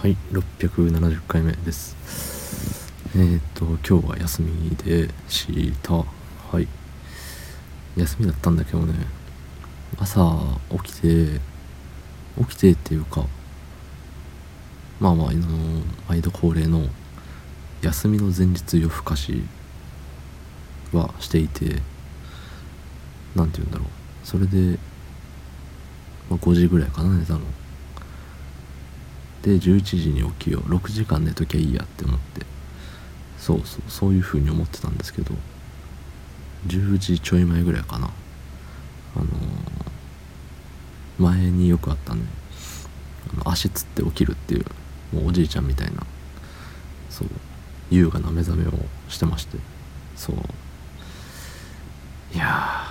はい670回目です。えっ、ー、と今日は休みでした。はい。休みだったんだけどね。朝起きて起きてっていうかまあまああの毎度恒例の休みの前日夜更かしはしていて何て言うんだろう。それで、まあ、5時ぐらいかな寝たの。で11時に起きよう。6時間寝ときゃいいやって思って。そうそうそういう風に思ってたんですけど。10時ちょい前ぐらいかな。あのー、前によくあったね。あの足つって起きるっていうもうおじいちゃんみたいなそう優雅な目覚めをしてまして。そう。いや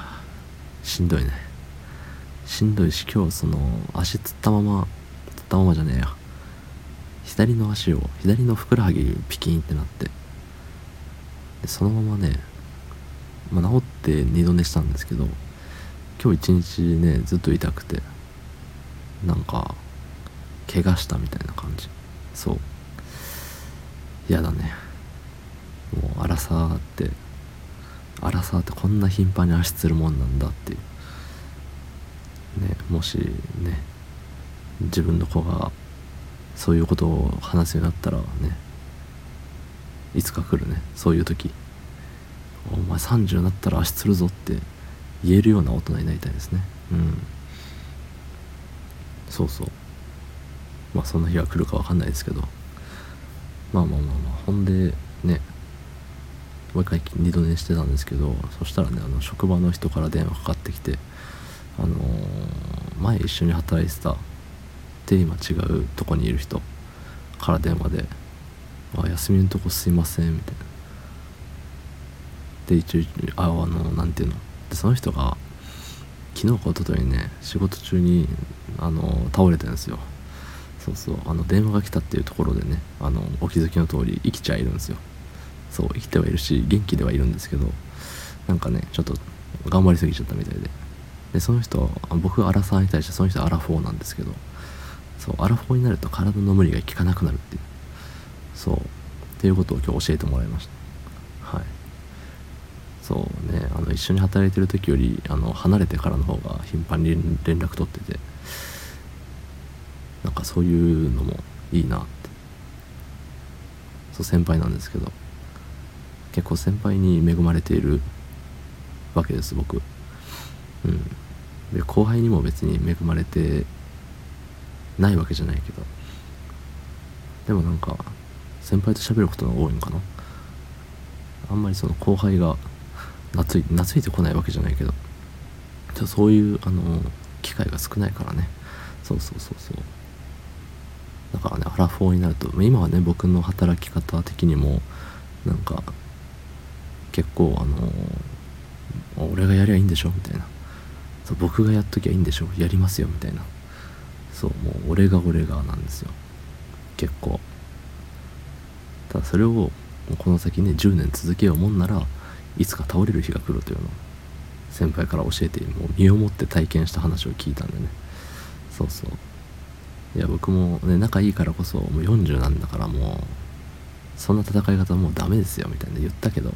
しんどいね。しんどいし今日その足つったままつったままじゃねえや。左の足を左のふくらはぎピキンってなってでそのままね、まあ、治って二度寝したんですけど今日一日ねずっと痛くてなんか怪我したみたいな感じ。そう。嫌だね。もう荒さって荒さってこんな頻繁に足つるもんなんだっていう。ねもしね自分の子がそういうことを話すようになったらねいつか来るねそういう時。お前30になったら足つるぞって言えるような大人になりたいですね。うん。そうそう。まあそんな日が来るか分かんないですけど。まあまあまあまあほんでねもう一回二度寝してたんですけどそしたらねあの職場の人から電話かかってきてあのー、前一緒に働いてたって今違うとこにいる人。から電話で「あ休みのとこすいません」みたいな。で一応ああの何ていうの。でその人が昨日か一昨日にね仕事中にあの倒れてるんですよ。そうそうあの電話が来たっていうところでねあのお気づきの通り生きちゃいるんですよ。そう生きてはいるし元気ではいるんですけどなんかねちょっと頑張りすぎちゃったみたいで。でその人僕アラサーに対してその人アラフォーなんですけどそうアラフォーになると体の無理が効かなくなるっていう。そう。っていうことを今日教えてもらいました。はい。そうねあの一緒に働いてる時よりあの離れてからの方が頻繁に連絡取ってて。なんかそういうのもいいなって。そう先輩なんですけど。結構先輩に恵まれているわけです僕。うん。で後輩にも別に恵まれてないわけじゃないけど。でもなんか先輩と喋ることが多いのかな？あんまりその後輩が懐い懐いてこないわけじゃないけど。じゃそういうあの機会が少ないからね。そうそうそうそう。だからねアラフォーになると今はね僕の働き方的にもなんか結構あの俺がやりゃいいんでしょ？みたいな。そう僕がやっときゃいいんでしょ？やりますよ？みたいな。そうもう俺が俺がなんですよ。結構。ただそれをこの先ね10年続けようもんならいつか倒れる日が来るというのを先輩から教えてもう身をもって体験した話を聞いたんでね。そうそう。いや僕もね仲いいからこそもう40なんだからもうそんな戦い方もうダメですよみたいな言ったけど。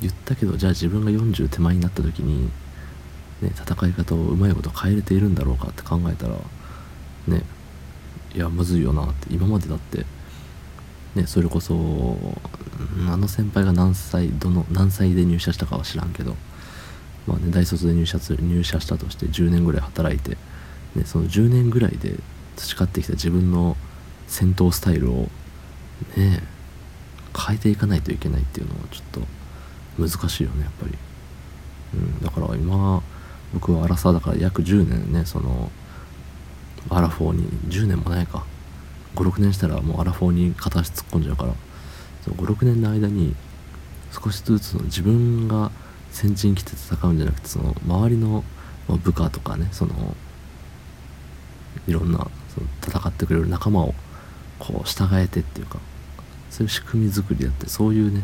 言ったけどじゃあ自分が40手前になった時にね戦い方をうまいこと変えれているんだろうかって考えたらねいやむずいよなって今までだってねそれこそあの先輩が何歳どの何歳で入社したかは知らんけどまあね大卒で入社する入社したとして10年ぐらい働いて、ね、その10年ぐらいで培ってきた自分の戦闘スタイルをね変えていかないといけないっていうのはちょっと難しいよねやっぱり、うん、だから今僕はアラサーだから約10年ねそのアラフォーに10年もないか。56年したらもうアラフォーに片足突っ込んじゃうから。56年の間に少しずつその自分が先陣来て戦うんじゃなくてその周りの部下とかねそのいろんなその戦ってくれる仲間をこう従えてっていうかそういう仕組み作りだってそういうね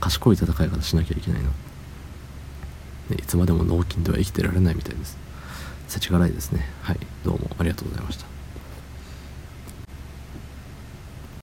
賢い戦い方しなきゃいけないな、ね、いつまでも脳筋では生きてられないみたいです。世知辛いですね。はい。どうもありがとうございました。